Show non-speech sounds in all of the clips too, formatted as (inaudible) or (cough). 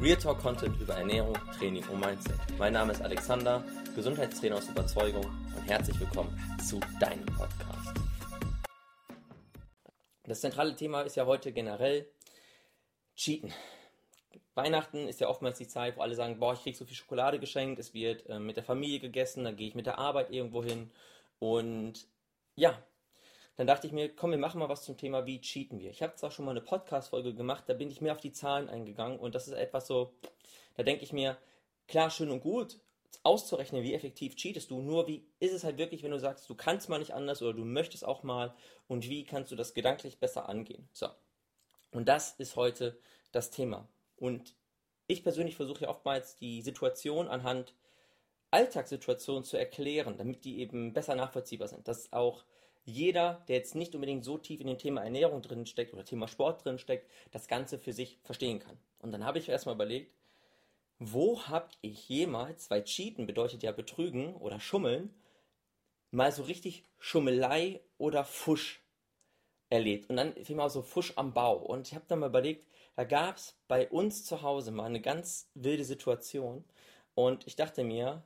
Real Talk Content über Ernährung, Training und Mindset. Mein Name ist Alexander, Gesundheitstrainer aus Überzeugung und herzlich willkommen zu deinem Podcast. Das zentrale Thema ist ja heute generell Cheaten. Weihnachten ist ja oftmals die Zeit, wo alle sagen, boah, ich krieg so viel Schokolade geschenkt, es wird äh, mit der Familie gegessen, dann gehe ich mit der Arbeit irgendwo hin und ja, dann dachte ich mir, komm, wir machen mal was zum Thema, wie cheaten wir. Ich habe zwar schon mal eine Podcast-Folge gemacht, da bin ich mehr auf die Zahlen eingegangen und das ist etwas so, da denke ich mir, klar, schön und gut, auszurechnen, wie effektiv cheatest du, nur wie ist es halt wirklich, wenn du sagst, du kannst mal nicht anders oder du möchtest auch mal und wie kannst du das gedanklich besser angehen. So. Und das ist heute das Thema. Und ich persönlich versuche ja oftmals die Situation anhand Alltagssituationen zu erklären, damit die eben besser nachvollziehbar sind. Dass auch jeder, der jetzt nicht unbedingt so tief in dem Thema Ernährung drin steckt oder Thema Sport drin steckt, das Ganze für sich verstehen kann. Und dann habe ich erstmal überlegt, wo habe ich jemals, weil Cheaten bedeutet ja Betrügen oder Schummeln, mal so richtig Schummelei oder Fusch erlebt. Und dann fiel mir auch so Fusch am Bau. Und ich habe dann mal überlegt, da gab es bei uns zu Hause mal eine ganz wilde Situation. Und ich dachte mir,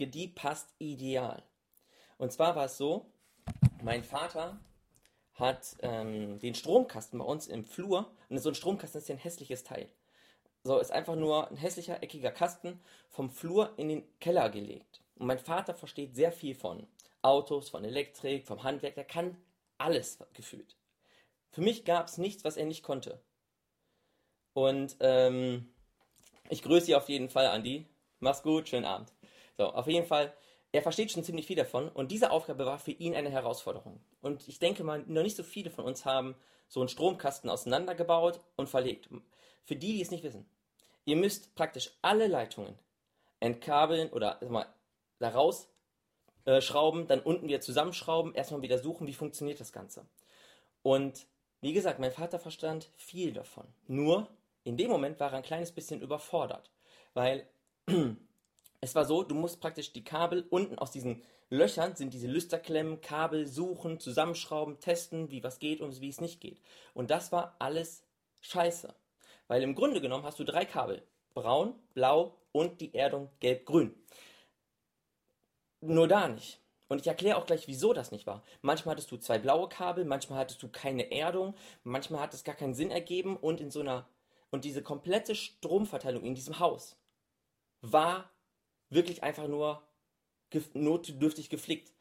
die passt ideal. Und zwar war es so, mein Vater hat ähm, den Stromkasten bei uns im Flur. Und so ein Stromkasten ist ja ein hässliches Teil. So, ist einfach nur ein hässlicher, eckiger Kasten vom Flur in den Keller gelegt. Und mein Vater versteht sehr viel von Autos, von Elektrik, vom Handwerk. Der kann alles gefühlt. Für mich gab es nichts, was er nicht konnte. Und ähm, ich grüße Sie auf jeden Fall, Andi. Mach's gut, schönen Abend. So, auf jeden Fall er versteht schon ziemlich viel davon und diese Aufgabe war für ihn eine Herausforderung. Und ich denke mal, noch nicht so viele von uns haben so einen Stromkasten auseinandergebaut und verlegt. Für die, die es nicht wissen, ihr müsst praktisch alle Leitungen entkabeln oder mal, da raus äh, schrauben, dann unten wieder zusammenschrauben, erstmal wieder suchen, wie funktioniert das Ganze. Und wie gesagt, mein Vater verstand viel davon. Nur in dem Moment war er ein kleines bisschen überfordert, weil (clears throat) es war so, du musst praktisch die Kabel unten aus diesen Löchern sind diese Lüsterklemmen, Kabel suchen, zusammenschrauben, testen, wie was geht und wie es nicht geht. Und das war alles scheiße. Weil im Grunde genommen hast du drei Kabel. Braun, blau und die Erdung gelb-grün. Nur da nicht. Und ich erkläre auch gleich, wieso das nicht war. Manchmal hattest du zwei blaue Kabel, manchmal hattest du keine Erdung, manchmal hat es gar keinen Sinn ergeben und in so einer und diese komplette Stromverteilung in diesem Haus war wirklich einfach nur notdürftig geflickt.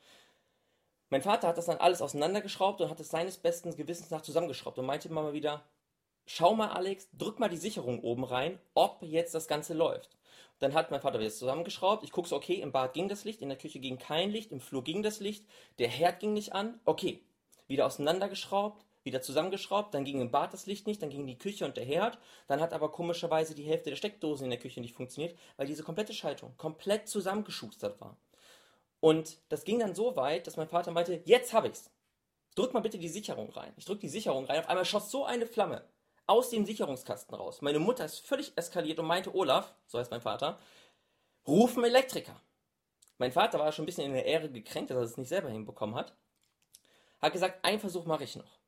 Mein Vater hat das dann alles auseinandergeschraubt und hat es seines besten Gewissens nach zusammengeschraubt und meinte immer mal wieder, schau mal Alex, drück mal die Sicherung oben rein, ob jetzt das Ganze läuft. Dann hat mein Vater wieder zusammengeschraubt. Ich gucke so, okay, im Bad ging das Licht, in der Küche ging kein Licht, im Flur ging das Licht, der Herd ging nicht an. Okay, wieder auseinandergeschraubt, wieder zusammengeschraubt, dann ging im Bad das Licht nicht, dann ging die Küche und der Herd, dann hat aber komischerweise die Hälfte der Steckdosen in der Küche nicht funktioniert, weil diese komplette Schaltung komplett zusammengeschustert war. Und das ging dann so weit, dass mein Vater meinte, jetzt hab ich's. Drück mal bitte die Sicherung rein. Ich drück die Sicherung rein, auf einmal schoss so eine Flamme aus dem Sicherungskasten raus. Meine Mutter ist völlig eskaliert und meinte, Olaf, so heißt mein Vater, ruf einen Elektriker. Mein Vater war schon ein bisschen in der Ehre gekränkt, dass er es nicht selber hinbekommen hat. Hat gesagt, einen Versuch mache ich noch.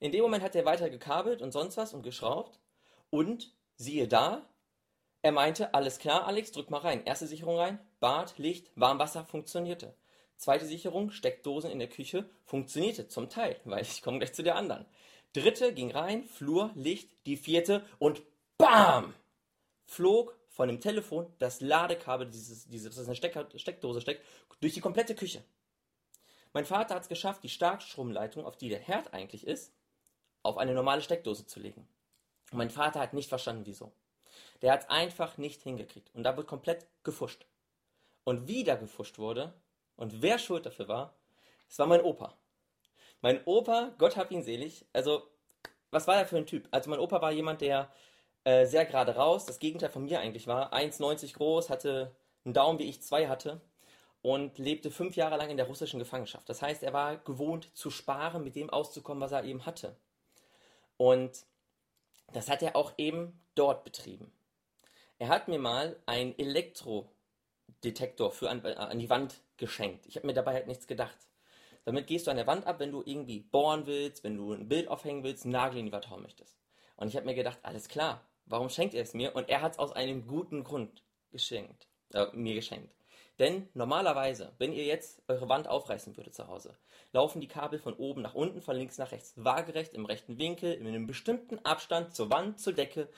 In dem Moment hat er weiter gekabelt und sonst was und geschraubt. Und siehe da, er meinte, alles klar, Alex, drück mal rein. Erste Sicherung rein, Bad, Licht, Warmwasser funktionierte. Zweite Sicherung, Steckdosen in der Küche, funktionierte zum Teil, weil ich komme gleich zu der anderen. Dritte ging rein, Flur, Licht, die vierte und BAM! Flog von dem Telefon das Ladekabel, dieses, dieses, das in der Steckdose steckt, durch die komplette Küche. Mein Vater hat es geschafft, die Starkstromleitung, auf die der Herd eigentlich ist, auf eine normale Steckdose zu legen. Und mein Vater hat nicht verstanden, wieso. Der hat es einfach nicht hingekriegt. Und da wird komplett gefuscht. Und wie da gefuscht wurde und wer schuld dafür war, es war mein Opa. Mein Opa, Gott hab ihn selig, also was war er für ein Typ? Also mein Opa war jemand, der äh, sehr gerade raus, das Gegenteil von mir eigentlich war, 1,90 groß, hatte einen Daumen wie ich zwei hatte und lebte fünf Jahre lang in der russischen Gefangenschaft. Das heißt, er war gewohnt zu sparen, mit dem auszukommen, was er eben hatte. Und das hat er auch eben dort betrieben. Er hat mir mal einen Elektrodetektor für an, an die Wand geschenkt. Ich habe mir dabei halt nichts gedacht. Damit gehst du an der Wand ab, wenn du irgendwie bohren willst, wenn du ein Bild aufhängen willst, einen Nagel in die Wand hauen möchtest. Und ich habe mir gedacht, alles klar, warum schenkt er es mir? Und er hat es aus einem guten Grund geschenkt, äh, mir geschenkt. Denn normalerweise, wenn ihr jetzt eure Wand aufreißen würdet zu Hause, laufen die Kabel von oben nach unten, von links nach rechts, waagerecht im rechten Winkel, in einem bestimmten Abstand zur Wand, zur Decke,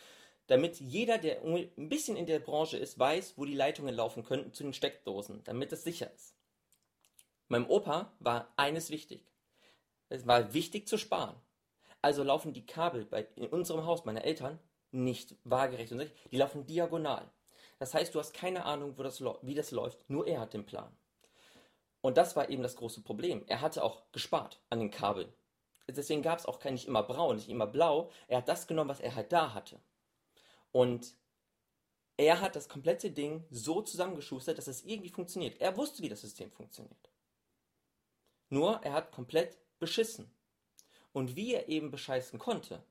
damit jeder, der ein bisschen in der Branche ist, weiß, wo die Leitungen laufen könnten zu den Steckdosen, damit es sicher ist. Meinem Opa war eines wichtig. Es war wichtig zu sparen. Also laufen die Kabel bei, in unserem Haus meiner Eltern nicht waagerecht und sicher, die laufen diagonal. Das heißt, du hast keine Ahnung, das, wie das läuft, nur er hat den Plan. Und das war eben das große Problem. Er hatte auch gespart an den Kabeln. Deswegen gab es auch kein nicht immer braun, nicht immer blau. Er hat das genommen, was er halt da hatte. Und er hat das komplette Ding so zusammengeschustert, dass es irgendwie funktioniert. Er wusste, wie das System funktioniert. Nur, er hat komplett beschissen. Und wie er eben bescheißen konnte,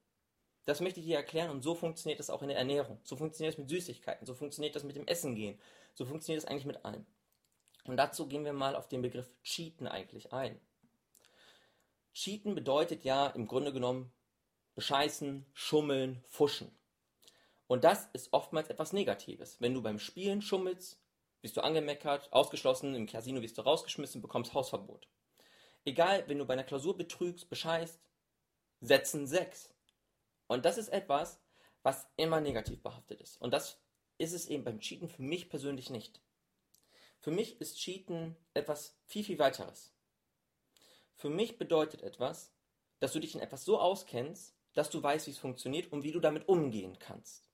das möchte ich dir erklären und so funktioniert das auch in der Ernährung. So funktioniert das mit Süßigkeiten, so funktioniert das mit dem Essen gehen, so funktioniert das eigentlich mit allem. Und dazu gehen wir mal auf den Begriff Cheaten eigentlich ein. Cheaten bedeutet ja im Grunde genommen bescheißen, schummeln, fuschen. Und das ist oftmals etwas Negatives. Wenn du beim Spielen schummelst, wirst du angemeckert, ausgeschlossen, im Casino wirst du rausgeschmissen, bekommst Hausverbot. Egal, wenn du bei einer Klausur betrügst, bescheißt, setzen sechs. Und das ist etwas, was immer negativ behaftet ist. Und das ist es eben beim Cheaten für mich persönlich nicht. Für mich ist Cheaten etwas viel, viel weiteres. Für mich bedeutet etwas, dass du dich in etwas so auskennst, dass du weißt, wie es funktioniert und wie du damit umgehen kannst.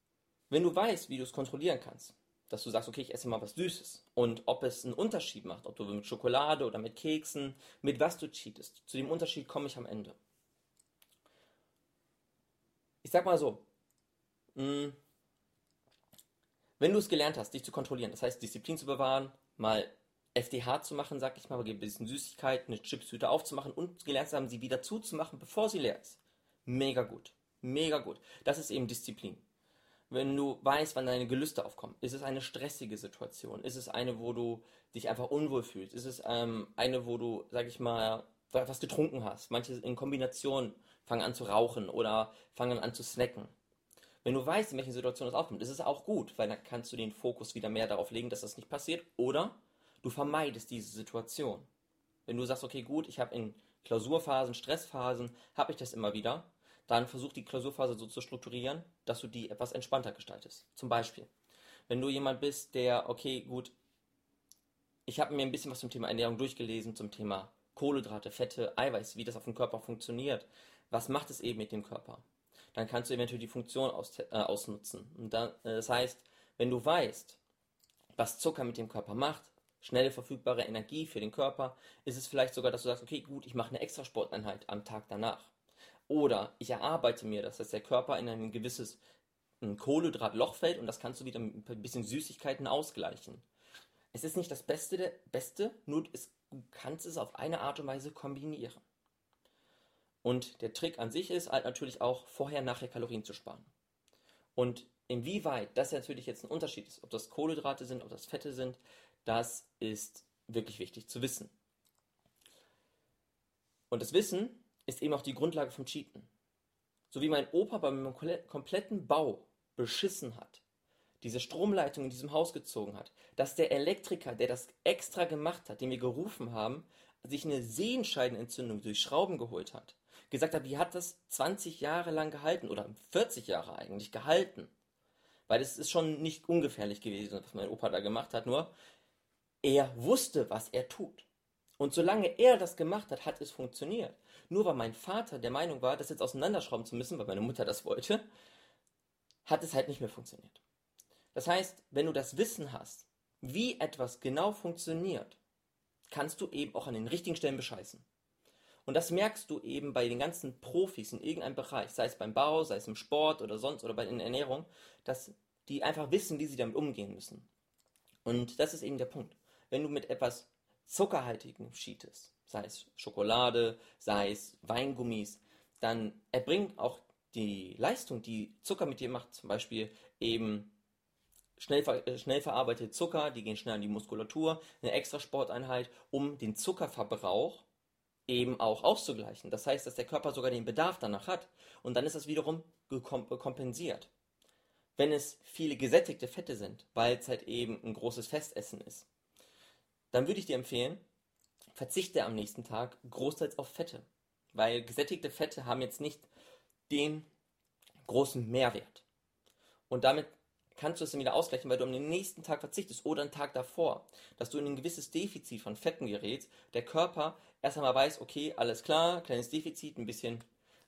Wenn du weißt, wie du es kontrollieren kannst, dass du sagst, okay, ich esse mal was Süßes und ob es einen Unterschied macht, ob du mit Schokolade oder mit Keksen, mit was du cheatest. Zu dem Unterschied komme ich am Ende ich sag mal so, mh, hm, wenn du es gelernt hast, dich zu kontrollieren, das heißt Disziplin zu bewahren, mal FDH zu machen, sag ich mal, ein bisschen Süßigkeit, eine Chipstüte aufzumachen und gelernt haben, sie wieder zuzumachen, bevor sie leer ist. Mega gut. Mega gut. Das ist eben Disziplin. Wenn du weißt, wann deine Gelüste aufkommen, ist es eine stressige Situation? Ist es eine, wo du dich einfach unwohl fühlst? Ist es ähm, eine, wo du, sag ich mal, was getrunken hast? Manche in Kombination fangen an zu rauchen oder fangen an zu snacken. Wenn du weißt, in welchen Situationen das aufkommt, ist es auch gut, weil dann kannst du den Fokus wieder mehr darauf legen, dass das nicht passiert. Oder du vermeidest diese Situation. Wenn du sagst, okay, gut, ich habe in Klausurphasen, Stressphasen, habe ich das immer wieder, dann versuch die Klausurphase so zu strukturieren, dass du die etwas entspannter gestaltest. Zum Beispiel, wenn du jemand bist, der, okay, gut, ich habe mir ein bisschen was zum Thema Ernährung durchgelesen, zum Thema Kohlenhydrate, Fette, Eiweiß, wie das auf dem Körper funktioniert was macht es eben mit dem Körper? Dann kannst du eventuell die Funktion aus, äh, ausnutzen. Und dann, äh, das heißt, wenn du weißt, was Zucker mit dem Körper macht, schnelle verfügbare Energie für den Körper, ist es vielleicht sogar, dass du sagst, okay, gut, ich mache eine extra Sporteinheit am Tag danach. Oder ich erarbeite mir das, dass der Körper in ein gewisses Kohlenhydratloch fällt und das kannst du wieder mit ein bisschen Süßigkeiten ausgleichen. Es ist nicht das Beste, der Beste, nur es, du kannst es auf eine Art und Weise kombinieren. Und der Trick an sich ist halt natürlich auch vorher, nachher Kalorien zu sparen. Und inwieweit das natürlich jetzt ein Unterschied ist, ob das Kohlenhydrate sind, ob das Fette sind, das ist wirklich wichtig zu wissen. Und das Wissen ist eben auch die Grundlage vom Cheaten. So wie mein Opa beim kompletten Bau beschissen hat, diese Stromleitung in diesem Haus gezogen hat, dass der Elektriker, der das extra gemacht hat, den wir gerufen haben, sich eine Sehenscheidenentzündung durch Schrauben geholt hat, gesagt hat, wie hat das 20 Jahre lang gehalten oder 40 Jahre eigentlich gehalten? Weil es ist schon nicht ungefährlich gewesen, was mein Opa da gemacht hat, nur er wusste, was er tut. Und solange er das gemacht hat, hat es funktioniert. Nur weil mein Vater der Meinung war, das jetzt auseinanderschrauben zu müssen, weil meine Mutter das wollte, hat es halt nicht mehr funktioniert. Das heißt, wenn du das Wissen hast, wie etwas genau funktioniert, kannst du eben auch an den richtigen Stellen bescheißen. Und das merkst du eben bei den ganzen Profis in irgendeinem Bereich, sei es beim Bau, sei es im Sport oder sonst oder bei der Ernährung, dass die einfach wissen, wie sie damit umgehen müssen. Und das ist eben der Punkt. Wenn du mit etwas Zuckerhaltigem cheatest, sei es Schokolade, sei es Weingummis, dann erbringt auch die Leistung, die Zucker mit dir macht, zum Beispiel eben schnell, äh, schnell verarbeitete Zucker, die gehen schnell an die Muskulatur, eine extra Sporteinheit, um den Zuckerverbrauch eben auch auszugleichen. Das heißt, dass der Körper sogar den Bedarf danach hat und dann ist das wiederum kompensiert. wenn es viele gesättigte Fette sind, weil es halt eben ein großes Festessen ist, dann würde ich dir empfehlen, verzichte am nächsten Tag großteils auf Fette. Weil gesättigte Fette haben jetzt nicht den großen Mehrwert. Und damit kannst du es dann wieder ausgleichen, weil du am nächsten Tag verzichtest oder einen Tag davor, dass du in ein gewisses Defizit von Fetten gerätst, der Körper erst einmal weiß, okay, alles klar, kleines Defizit, ein bisschen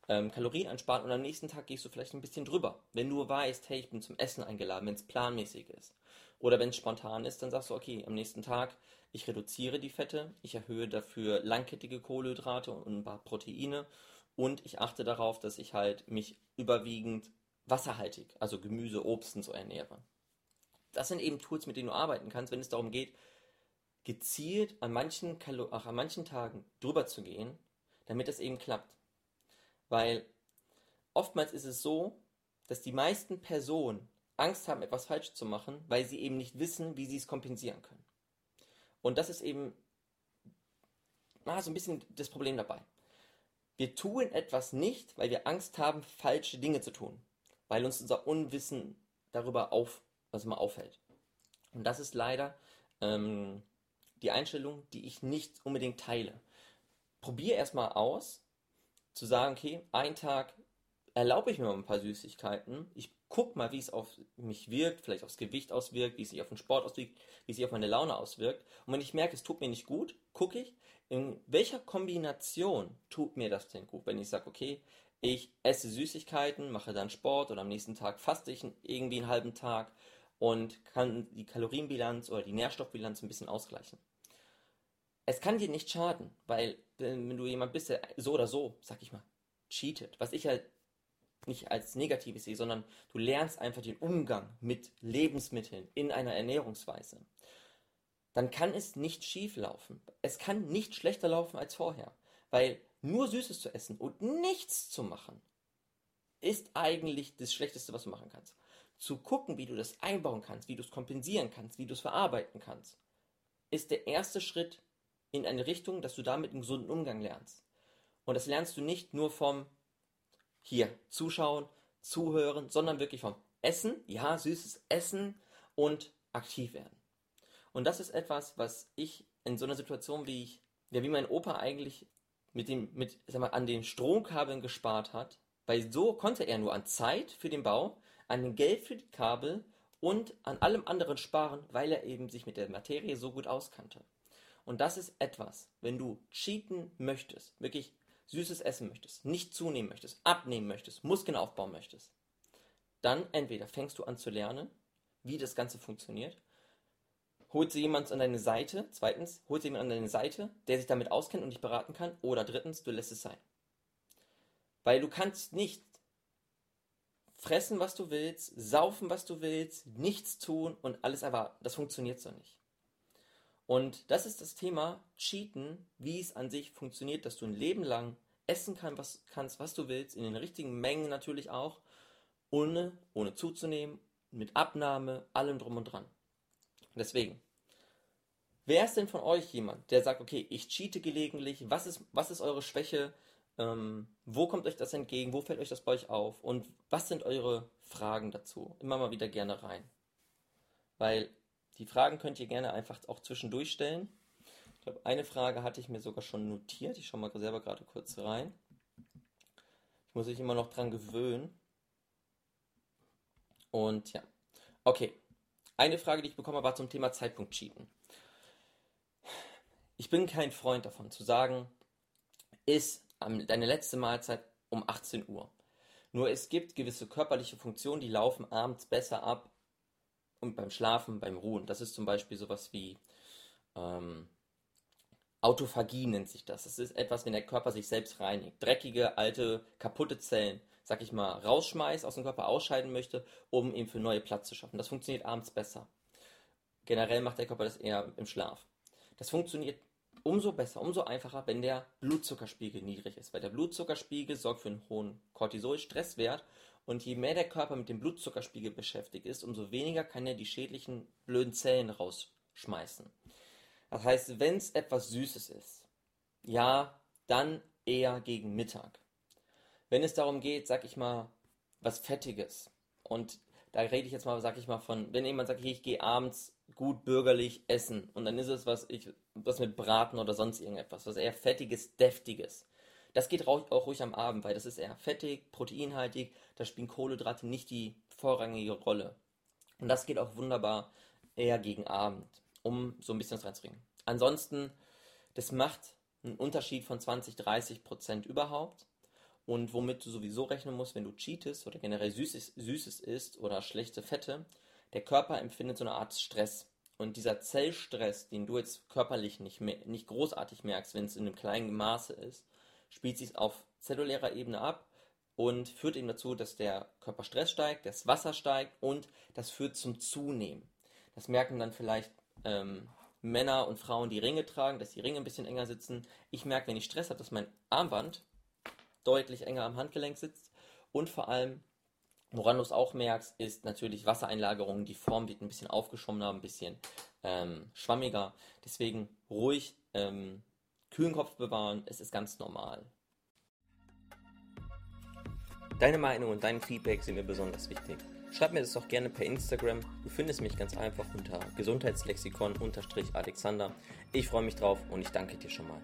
ähm, Kalorien ansparen und am nächsten Tag gehst du vielleicht ein bisschen drüber. Wenn du weißt, hey, ich bin zum Essen eingeladen, wenn es planmäßig ist. Oder wenn es spontan ist, dann sagst du, okay, am nächsten Tag, ich reduziere die Fette, ich erhöhe dafür langkettige Kohlenhydrate und ein paar Proteine und ich achte darauf, dass ich halt mich überwiegend wasserhaltig, also Gemüse, Obst und so ernähre. Das sind eben Tools, mit denen du arbeiten kannst, wenn es darum geht, gezielt an manchen, Kalo ach, an manchen Tagen drüber zu gehen, damit es eben klappt. Weil oftmals ist es so, dass die meisten Personen Angst haben, etwas falsch zu machen, weil sie eben nicht wissen, wie sie es kompensieren können. Und das ist eben ah, so ein bisschen das Problem dabei. Wir tun etwas nicht, weil wir Angst haben, falsche Dinge zu tun, weil uns unser Unwissen darüber auf, also mal auffällt. Und das ist leider ähm, die Einstellung, die ich nicht unbedingt teile. Probier erstmal aus, zu sagen, okay, einen Tag erlaube ich mir mal ein paar Süßigkeiten. Ich guck mal, wie es auf mich wirkt, vielleicht aufs Gewicht auswirkt, wie es sich auf den Sport auswirkt, wie es sich auf meine Laune auswirkt. Und wenn ich merke, es tut mir nicht gut, gucke ich, in welcher Kombination tut mir das denn gut? Wenn ich sage, okay, ich esse Süßigkeiten, mache dann Sport oder am nächsten Tag faste ich irgendwie einen halben Tag und kann die Kalorienbilanz oder die Nährstoffbilanz ein bisschen ausgleichen. Es kann dir nicht schaden, weil wenn du jemand bist, der so oder so, sag ich mal, cheatet, was ich halt nicht als Negatives sehe, sondern du lernst einfach den Umgang mit Lebensmitteln in einer Ernährungsweise, dann kann es nicht schief laufen. Es kann nicht schlechter laufen als vorher, weil nur Süßes zu essen und nichts zu machen, ist eigentlich das Schlechteste, was du machen kannst. Zu gucken, wie du das einbauen kannst, wie du es kompensieren kannst, wie du es verarbeiten kannst, ist der erste Schritt in eine Richtung, dass du damit einen gesunden Umgang lernst. Und das lernst du nicht nur vom hier zuschauen, zuhören, sondern wirklich vom Essen, ja, süßes Essen und aktiv werden. Und das ist etwas, was ich in so einer Situation, wie ich, ja, wie mein Opa eigentlich mit dem, mit, sag mal, an den Stromkabeln gespart hat, weil so konnte er nur an Zeit für den Bau, an Geld für die Kabel und an allem anderen sparen, weil er eben sich mit der Materie so gut auskannte. Und das ist etwas, wenn du cheaten möchtest, wirklich süßes essen möchtest, nicht zunehmen möchtest, abnehmen möchtest, Muskeln aufbauen möchtest, dann entweder fängst du an zu lernen, wie das Ganze funktioniert, holst du jemanden an deine Seite, zweitens, holst du jemanden an deine Seite, der sich damit auskennt und dich beraten kann, oder drittens, du lässt es sein. Weil du kannst nicht fressen, was du willst, saufen, was du willst, nichts tun und alles erwarten. Das funktioniert so nicht. Und das ist das Thema Cheaten, wie es an sich funktioniert, dass du ein Leben lang essen kann, was, kannst, was du willst, in den richtigen Mengen natürlich auch, ohne, ohne zuzunehmen, mit Abnahme, allem drum und dran. Deswegen, wer ist denn von euch jemand, der sagt, okay, ich cheate gelegentlich, was ist, was ist eure Schwäche, ähm, wo kommt euch das entgegen, wo fällt euch das bei euch auf und was sind eure Fragen dazu? Immer mal wieder gerne rein. Weil die Fragen könnt ihr gerne einfach auch zwischendurch stellen. Ich glaube, eine Frage hatte ich mir sogar schon notiert. Ich schaue mal selber gerade kurz rein. Ich muss mich immer noch dran gewöhnen. Und ja. Okay. Eine Frage, die ich bekommen habe, war zum Thema Zeitpunkt cheaten. Ich bin kein Freund davon zu sagen, ist deine letzte Mahlzeit um 18 Uhr. Nur es gibt gewisse körperliche Funktionen, die laufen abends besser ab und beim Schlafen, beim Ruhen. Das ist zum Beispiel sowas wie ähm, Autophagie nennt sich das. Das ist etwas, wenn der Körper sich selbst reinigt. Dreckige, alte, kaputte Zellen, sag ich mal, rausschmeißt, aus dem Körper ausscheiden möchte, um ihm für neue Platz zu schaffen. Das funktioniert abends besser. Generell macht der Körper das eher im Schlaf. Das funktioniert umso besser, umso einfacher, wenn der Blutzuckerspiegel niedrig ist. Weil der Blutzuckerspiegel sorgt für einen hohen Cortisol-Stresswert und je mehr der Körper mit dem Blutzuckerspiegel beschäftigt ist, umso weniger kann er die schädlichen, blöden Zellen rausschmeißen. Das heißt, wenn es etwas Süßes ist, ja, dann eher gegen Mittag. Wenn es darum geht, sag ich mal, was Fettiges und da rede ich jetzt mal, sag ich mal, von, wenn jemand sagt, ich gehe abends gut bürgerlich essen und dann ist es was, ich, was mit Braten oder sonst irgendetwas, was eher fettiges, deftiges. Das geht auch ruhig am Abend, weil das ist eher fettig, proteinhaltig, da spielen Kohlenhydrate nicht die vorrangige Rolle. Und das geht auch wunderbar eher gegen Abend, um so ein bisschen das reinzubringen. Ansonsten, das macht einen Unterschied von 20, 30 Prozent überhaupt. Und womit du sowieso rechnen musst, wenn du cheatest oder generell Süßes, Süßes isst oder schlechte Fette, der Körper empfindet so eine Art Stress. Und dieser Zellstress, den du jetzt körperlich nicht, mehr, nicht großartig merkst, wenn es in einem kleinen Maße ist, spielt sich auf zellulärer Ebene ab und führt eben dazu, dass der Körperstress steigt, das Wasser steigt und das führt zum Zunehmen. Das merken dann vielleicht ähm, Männer und Frauen, die Ringe tragen, dass die Ringe ein bisschen enger sitzen. Ich merke, wenn ich Stress habe, dass mein Armband deutlich enger am Handgelenk sitzt. Und vor allem, woran du es auch merkst, ist natürlich Wassereinlagerung. Die Form wird ein bisschen aufgeschwommener, ein bisschen ähm, schwammiger. Deswegen ruhig ähm, kühlen Kopf bewahren. Es ist ganz normal. Deine Meinung und dein Feedback sind mir besonders wichtig. Schreib mir das doch gerne per Instagram. Du findest mich ganz einfach unter Gesundheitslexikon-Alexander. Ich freue mich drauf und ich danke dir schon mal.